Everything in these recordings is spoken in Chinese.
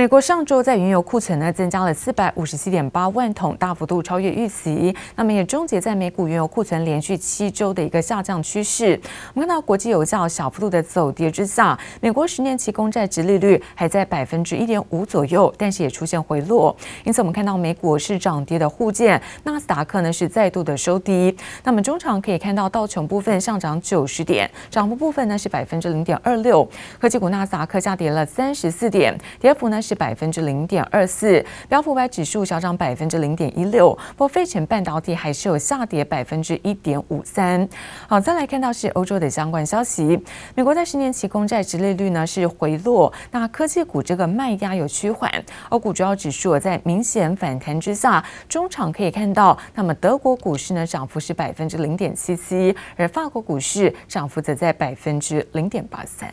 美国上周在原油库存呢增加了四百五十七点八万桶，大幅度超越预期。那么也终结在美股原油库存连续七周的一个下降趋势。我们看到国际油价小幅度的走跌之下，美国十年期公债殖利率还在百分之一点五左右，但是也出现回落。因此我们看到美股是涨跌的互见，纳斯达克呢是再度的收低。那么中场可以看到道琼部分上涨九十点，涨幅部分呢是百分之零点二六。科技股纳斯达克下跌了三十四点，跌幅呢。是是百分之零点二四，标普五百指数小涨百分之零点一六，不过费城半导体还是有下跌百分之一点五三。好，再来看到是欧洲的相关消息，美国在十年期公债殖利率呢是回落，那科技股这个卖压有趋缓，欧股主要指数在明显反弹之下，中场可以看到，那么德国股市呢涨幅是百分之零点七七，而法国股市涨幅则在百分之零点八三。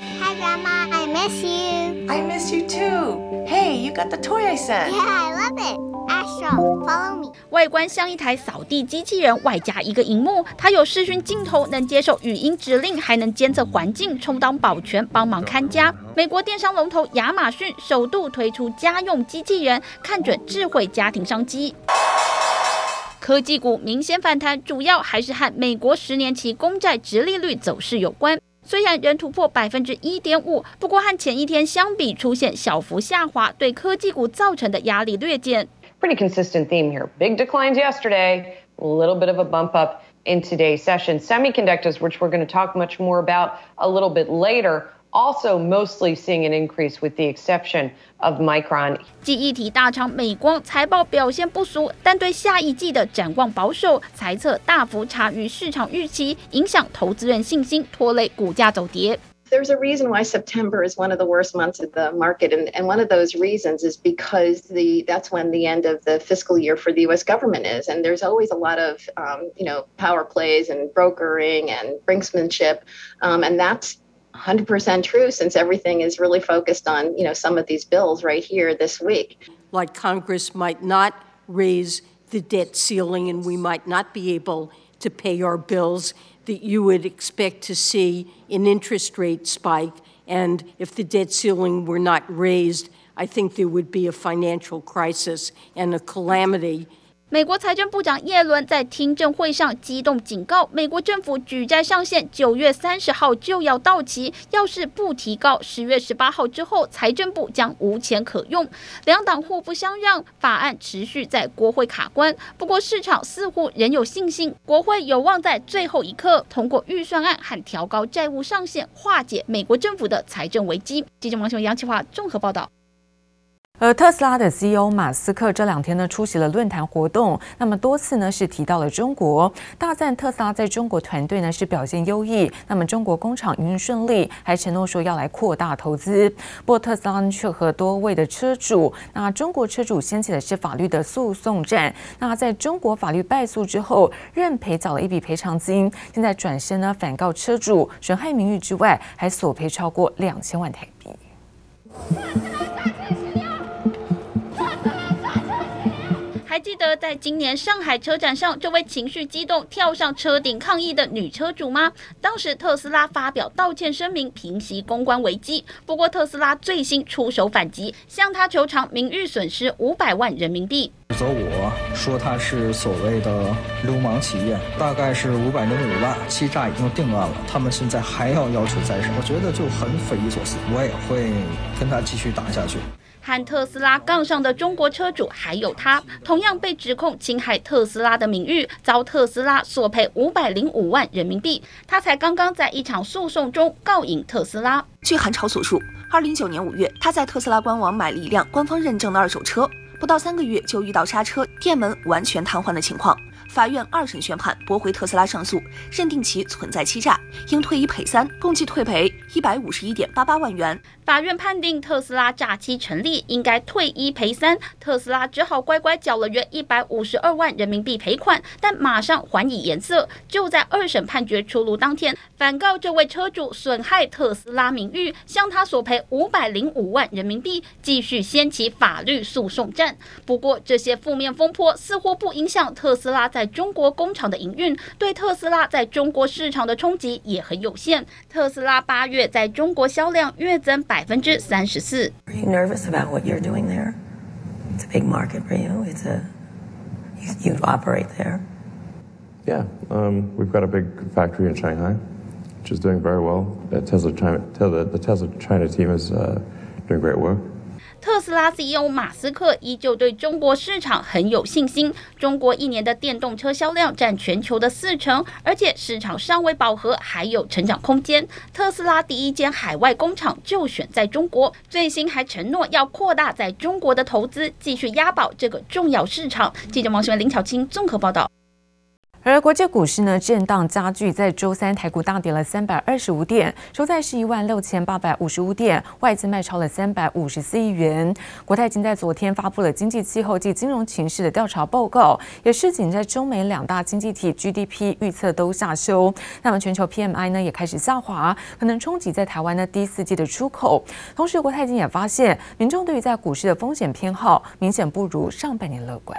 Hi, Grandma. I miss you. I miss you too. Hey, you got the toy I sent. Yeah, I love it. Astro, follow me. 外观像一台扫地机器人，外加一个荧幕。它有视讯镜头，能接受语音指令，还能监测环境，充当保全，帮忙看家。美国电商龙头亚马逊首度推出家用机器人，看准智慧家庭商机。科技股明显反弹，主要还是和美国十年期公债直利率走势有关。虽然仍突破百分之一点五，不过和前一天相比出现小幅下滑，对科技股造成的压力略减。Pretty consistent theme here. Big declines yesterday, a little bit of a bump up in today's session. Semiconductors, which we're going to talk much more about a little bit later. Also, mostly seeing an increase with the exception of Micron。记忆体大厂美光财报表现不俗，但对下一季的展望保守，财测大幅差于市场预期，影响投资人信心，拖累股价走跌。There's a reason why September is one of the worst months of the market, and, and one of those reasons is because the that's when the end of the fiscal year for the U.S. government is, and there's always a lot of um, you know power plays and brokering and brinksmanship, um, and that's 100% true since everything is really focused on, you know, some of these bills right here this week. Like Congress might not raise the debt ceiling and we might not be able to pay our bills, that you would expect to see an interest rate spike. And if the debt ceiling were not raised, I think there would be a financial crisis and a calamity 美国财政部长耶伦在听证会上激动警告，美国政府举债上限九月三十号就要到期，要是不提高，十月十八号之后，财政部将无钱可用。两党互不相让，法案持续在国会卡关。不过市场似乎仍有信心，国会有望在最后一刻通过预算案和调高债务上限，化解美国政府的财政危机。记者王雄、杨启华综合报道。而特斯拉的 CEO 马斯克这两天呢出席了论坛活动，那么多次呢是提到了中国，大赞特斯拉在中国团队呢是表现优异，那么中国工厂营运顺利，还承诺说要来扩大投资。不过特斯拉却和多位的车主，那中国车主掀起的是法律的诉讼战，那在中国法律败诉之后，认赔缴了一笔赔偿金，现在转身呢反告车主损害名誉之外，还索赔超过两千万台币。还记得在今年上海车展上，这位情绪激动跳上车顶抗议的女车主吗？当时特斯拉发表道歉声明，平息公关危机。不过特斯拉最新出手反击，向他求偿名誉损失五百万人民币。指责我说他是所谓的流氓企业，大概是五百零五万，欺诈已经定案了，他们现在还要要求再审，我觉得就很匪夷所思。我也会跟他继续打下去。和特斯拉杠上的中国车主还有他，同样被指控侵害特斯拉的名誉，遭特斯拉索赔五百零五万人民币。他才刚刚在一场诉讼中告赢特斯拉。据韩朝所述，二零一九年五月，他在特斯拉官网买了一辆官方认证的二手车，不到三个月就遇到刹车、电门完全瘫痪的情况。法院二审宣判驳回特斯拉上诉，认定其存在欺诈，应退一赔三，共计退赔一百五十一点八八万元。法院判定特斯拉诈欺成立，应该退一赔三。特斯拉只好乖乖缴了约一百五十二万人民币赔款，但马上还以颜色。就在二审判决出炉当天，反告这位车主损害特斯拉名誉，向他索赔五百零五万人民币，继续掀起法律诉讼战。不过，这些负面风波似乎不影响特斯拉在中国工厂的营运，对特斯拉在中国市场的冲击也很有限。特斯拉八月在中国销量月增百分之三十四。Are you nervous about what you're doing there? It's a big market for you. It's a you, you operate there. Yeah, um, we've got a big factory in Shanghai, which is doing very well. The Tesla China, the, the Tesla China team is uh, doing great work. 特斯拉 CEO 马斯克依旧对中国市场很有信心。中国一年的电动车销量占全球的四成，而且市场尚未饱和，还有成长空间。特斯拉第一间海外工厂就选在中国，最新还承诺要扩大在中国的投资，继续押宝这个重要市场。记者王新文、林巧清综合报道。而国际股市呢，震荡加剧，在周三台股大跌了三百二十五点，收在是一万六千八百五十五点，外资卖超了三百五十四亿元。国泰金在昨天发布了经济气候及金融情势的调查报告，也是仅在中美两大经济体 GDP 预测都下修，那么全球 PMI 呢也开始下滑，可能冲击在台湾的第四季的出口。同时，国泰金也发现，民众对于在股市的风险偏好明显不如上半年乐观。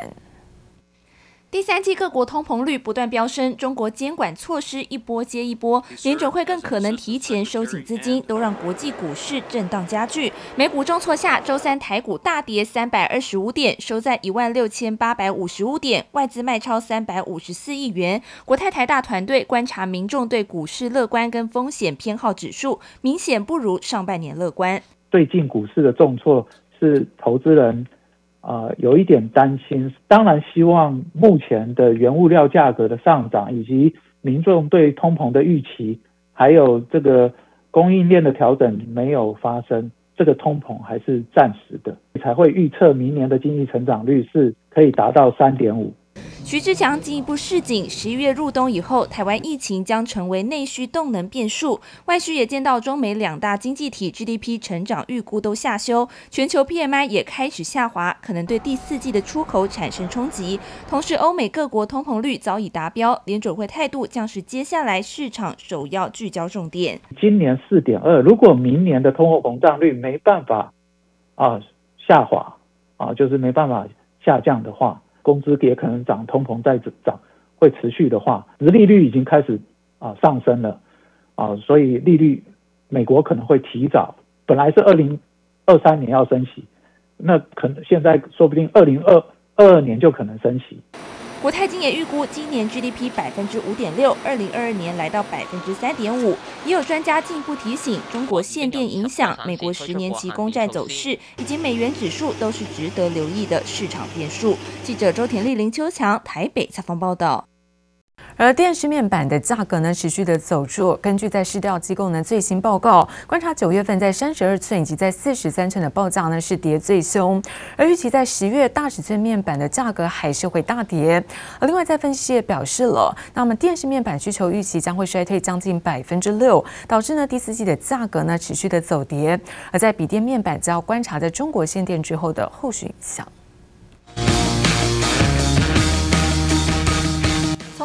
第三季各国通膨率不断飙升，中国监管措施一波接一波，联准会更可能提前收紧资金，都让国际股市震荡加剧。美股重挫下，周三台股大跌三百二十五点，收在一万六千八百五十五点，外资卖超三百五十四亿元。国泰台大团队观察民众对股市乐观跟风险偏好指数，明显不如上半年乐观。最近股市的重挫是投资人。啊、有一点担心。当然，希望目前的原物料价格的上涨，以及民众对通膨的预期，还有这个供应链的调整没有发生，这个通膨还是暂时的，才会预测明年的经济成长率是可以达到三点五。徐志强进一步示警，十一月入冬以后，台湾疫情将成为内需动能变数。外需也见到中美两大经济体 GDP 成长预估都下修，全球 PMI 也开始下滑，可能对第四季的出口产生冲击。同时，欧美各国通膨率早已达标，联准会态度将是接下来市场首要聚焦重点。今年四点二，如果明年的通货膨胀率没办法啊下滑啊，就是没办法下降的话。工资也可能涨，通膨在涨会持续的话，殖利率已经开始啊上升了啊，所以利率美国可能会提早，本来是二零二三年要升息，那可能现在说不定二零二二年就可能升息。国泰金也预估今年 GDP 百分之五点六，二零二二年来到百分之三点五。也有专家进一步提醒，中国限电影响美国十年期公债走势以及美元指数，都是值得留意的市场变数。记者周田丽、林秋强台北采访报道。而电视面板的价格呢，持续的走弱。根据在市调机构呢最新报告，观察九月份在三十二寸以及在四十三寸的报价呢是跌最凶，而预期在十月大尺寸面板的价格还是会大跌。而另外在分析也表示了，那么电视面板需求预期将会衰退将近百分之六，导致呢第四季的价格呢持续的走跌。而在笔电面板，则要观察在中国限电之后的后续影响。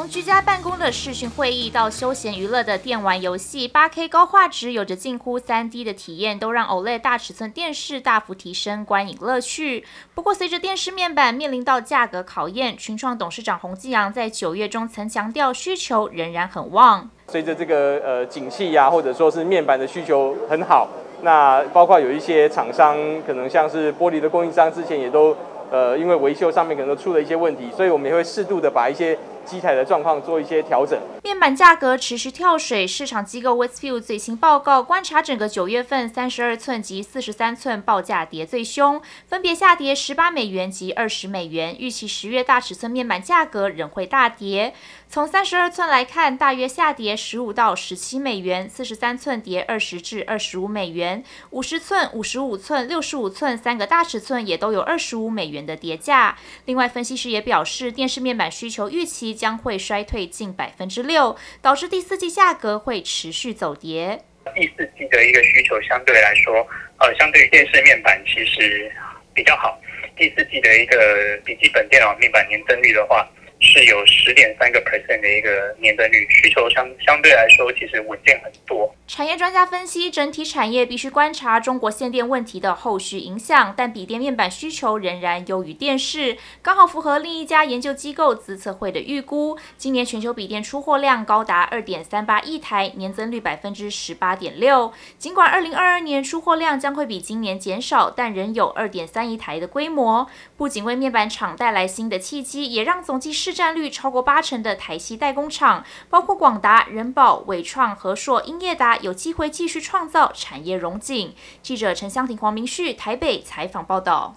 居家办公的视讯会议到休闲娱乐的电玩游戏，8K 高画质有着近乎 3D 的体验，都让 OLED 大尺寸电视大幅提升观影乐趣。不过，随着电视面板面临到价格考验，群创董事长洪继阳在九月中曾强调，需求仍然很旺。随着这个呃景气呀，或者说是面板的需求很好，那包括有一些厂商，可能像是玻璃的供应商，之前也都呃因为维修上面可能都出了一些问题，所以我们也会适度的把一些。机台的状况做一些调整。面板价格持续跳水，市场机构 Westview 最新报告观察，整个九月份三十二寸及四十三寸报价跌最凶，分别下跌十八美元及二十美元。预期十月大尺寸面板价格仍会大跌。从三十二寸来看，大约下跌十五到十七美元；四十三寸跌二十至二十五美元；五十寸、五十五寸、六十五寸三个大尺寸也都有二十五美元的跌价。另外，分析师也表示，电视面板需求预期将会衰退近百分之六，导致第四季价格会持续走跌。第四季的一个需求相对来说，呃，相对于电视面板其实比较好。第四季的一个笔记本电脑面板年增率的话。是有十点三个 percent 的一个年增率，需求相相对来说其实稳健很多。产业专家分析，整体产业必须观察中国限电问题的后续影响，但笔电面板需求仍然优于电视，刚好符合另一家研究机构资策会的预估，今年全球笔电出货量高达二点三八亿台，年增率百分之十八点六。尽管二零二二年出货量将会比今年减少，但仍有二点三亿台的规模，不仅为面板厂带来新的契机，也让总计市占率超过八成的台系代工厂，包括广达、人保、伟创、和硕、英业达，有机会继续创造产业荣景。记者陈香婷、黄明旭台北采访报道。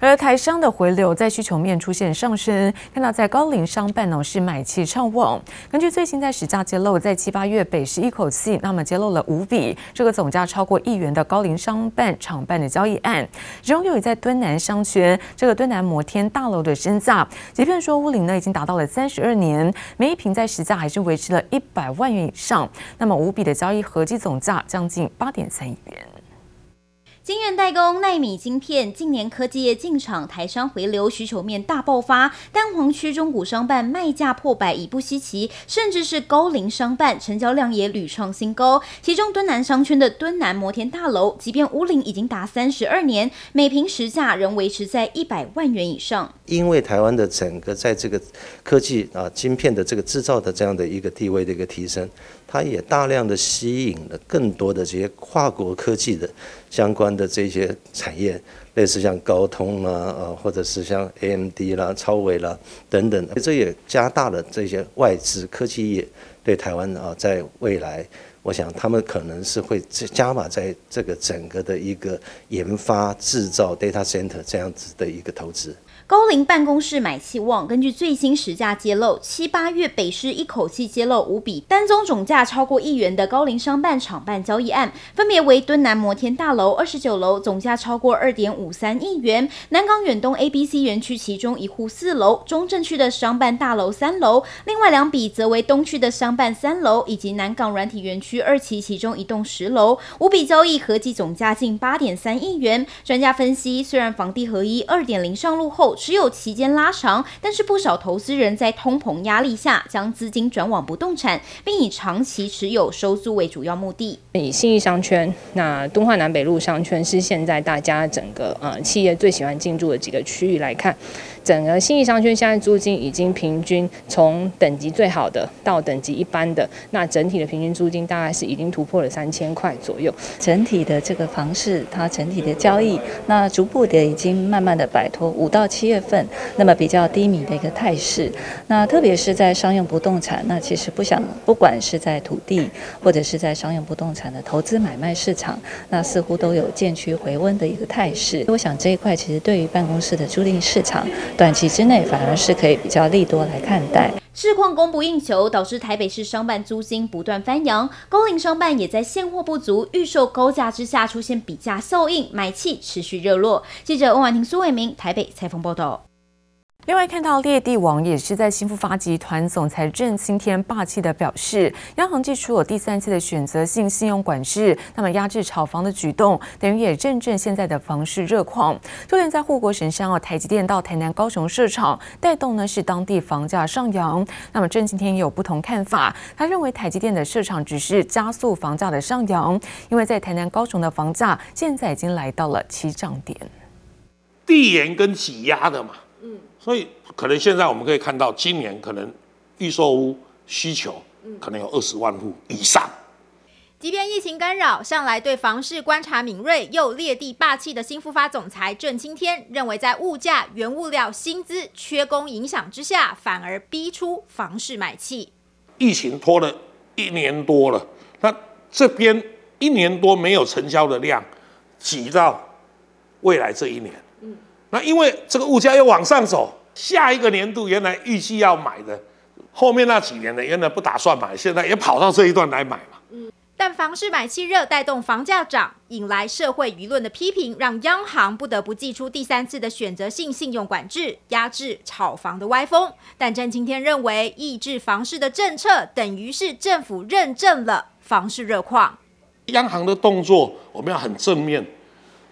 而台商的回流在需求面出现上升，看到在高龄商办呢是买气畅旺。根据最新在实价揭露，在七八月北市一口气那么揭露了五笔这个总价超过亿元的高龄商办厂办的交易案，其中又以在敦南商圈这个敦南摩天大楼的身价，即便说屋龄呢已经达到了三十二年，每一坪在实价还是维持了一百万元以上，那么五笔的交易合计总价将近八点三亿元。晶圆代工、奈米晶片，近年科技业进场，台商回流需求面大爆发。蛋黄区中古商办卖价破百已不稀奇，甚至是高龄商办成交量也屡创新高。其中敦南商圈的敦南摩天大楼，即便屋龄已经达三十二年，每坪实价仍维持在一百万元以上。因为台湾的整个在这个科技啊晶片的这个制造的这样的一个地位的一个提升。它也大量的吸引了更多的这些跨国科技的相关的这些产业，类似像高通啦，啊，或者是像 AMD 啦、超微啦等等，这也加大了这些外资科技业对台湾啊，在未来，我想他们可能是会加码在这个整个的一个研发、制造 data center 这样子的一个投资。高龄办公室买气旺，根据最新实价揭露，七八月北市一口气揭露五笔单宗总价超过亿元的高龄商办厂办交易案，分别为敦南摩天大楼二十九楼，总价超过二点五三亿元；南港远东 A、B、C 园区其中一户四楼，中正区的商办大楼三楼，另外两笔则为东区的商办三楼以及南港软体园区二期其中一栋十楼，五笔交易合计总价近八点三亿元。专家分析，虽然房地合一二点零上路后，持有期间拉长，但是不少投资人在通膨压力下，将资金转往不动产，并以长期持有收租为主要目的。以信义商圈，那东化南北路商圈是现在大家整个呃企业最喜欢进驻的几个区域来看。整个信义商圈现在租金已经平均从等级最好的到等级一般的，那整体的平均租金大概是已经突破了三千块左右。整体的这个房市，它整体的交易，那逐步的已经慢慢的摆脱五到七月份那么比较低迷的一个态势。那特别是在商用不动产，那其实不想不管是在土地或者是在商用不动产的投资买卖市场，那似乎都有渐趋回温的一个态势。我想这一块其实对于办公室的租赁市场。短期之内反而是可以比较利多来看待。市况供不应求，导致台北市商办租金不断翻扬，高龄商办也在现货不足、预售高价之下出现比价效应，买气持续热络。记者温婉婷、苏伟明台北采访报道。另外看到猎地王也是在新富发集团总裁郑清天霸气的表示，央行祭出了第三次的选择性信用管制，那么压制炒房的举动，等于也认证现在的房市热况。就连在护国神山哦，台积电到台南、高雄设厂，带动呢是当地房价上扬。那么郑清天也有不同看法，他认为台积电的设厂只是加速房价的上扬，因为在台南、高雄的房价现在已经来到了起涨点，递延跟挤压的嘛。所以可能现在我们可以看到，今年可能预售屋需求可能有二十万户以上。即便疫情干扰，向来对房市观察敏锐又猎地霸气的新复发总裁郑青天认为，在物价、原物料、薪资缺工影响之下，反而逼出房市买气。疫情拖了一年多了，那这边一年多没有成交的量，挤到未来这一年。那因为这个物价又往上走，下一个年度原来预计要买的，后面那几年的原来不打算买，现在也跑到这一段来买嘛。嗯，但房市买气热带动房价涨，引来社会舆论的批评，让央行不得不祭出第三次的选择性信用管制，压制炒房的歪风。但郑清天认为，抑制房市的政策等于是政府认证了房市热况。央行的动作我们要很正面。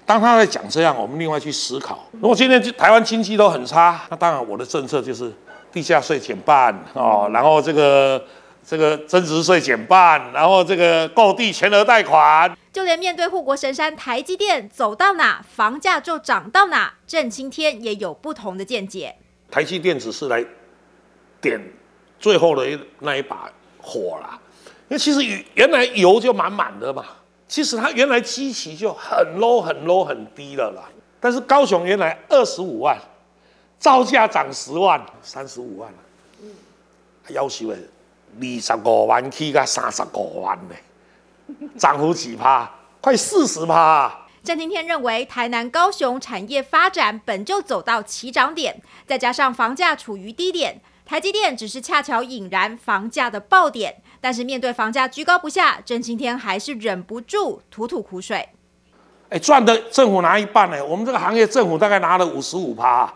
当他在讲这样，我们另外去思考。如果今天台湾经济都很差，那当然我的政策就是地价税减半哦，然后这个这个增值税减半，然后这个购地全额贷款。就连面对护国神山台积电走到哪，房价就涨到哪，郑清天也有不同的见解。台积电只是来点最后的一那一把火啦，因为其实原来油就满满的嘛，其实它原来基期就很 low 很 low 很低了啦。但是高雄原来二十五万，造价涨十万，三十五万了，要求的二十五万起到三十五万呢。涨幅几趴？快四十趴。郑清天认为，台南、高雄产业发展本就走到起涨点，再加上房价处于低点，台积电只是恰巧引燃房价的爆点。但是面对房价居高不下，郑清天还是忍不住吐吐苦水。哎，赚的政府拿一半呢，我们这个行业政府大概拿了五十五趴，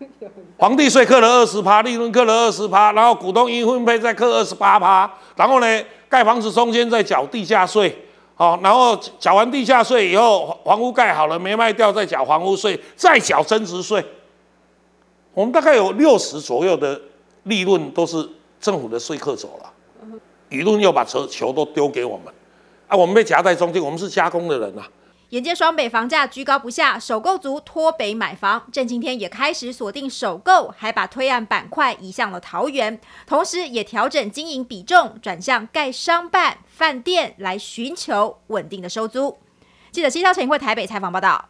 房地税课了二十趴，利润课了二十趴，然后股东应分配再课二十八趴，然后呢？盖房子中间再缴地价税，好，然后缴完地价税以后，房屋盖好了没卖掉，再缴房屋税，再缴增值税。我们大概有六十左右的利润都是政府的税客走了，舆论又把球球都丢给我们，啊，我们被夹在中间，我们是加工的人啊。眼见双北房价居高不下，首购族脱北买房，郑清天也开始锁定首购，还把推案板块移向了桃园，同时也调整经营比重，转向盖商办、饭店来寻求稳定的收租。记者西超陈慧台北采访报道。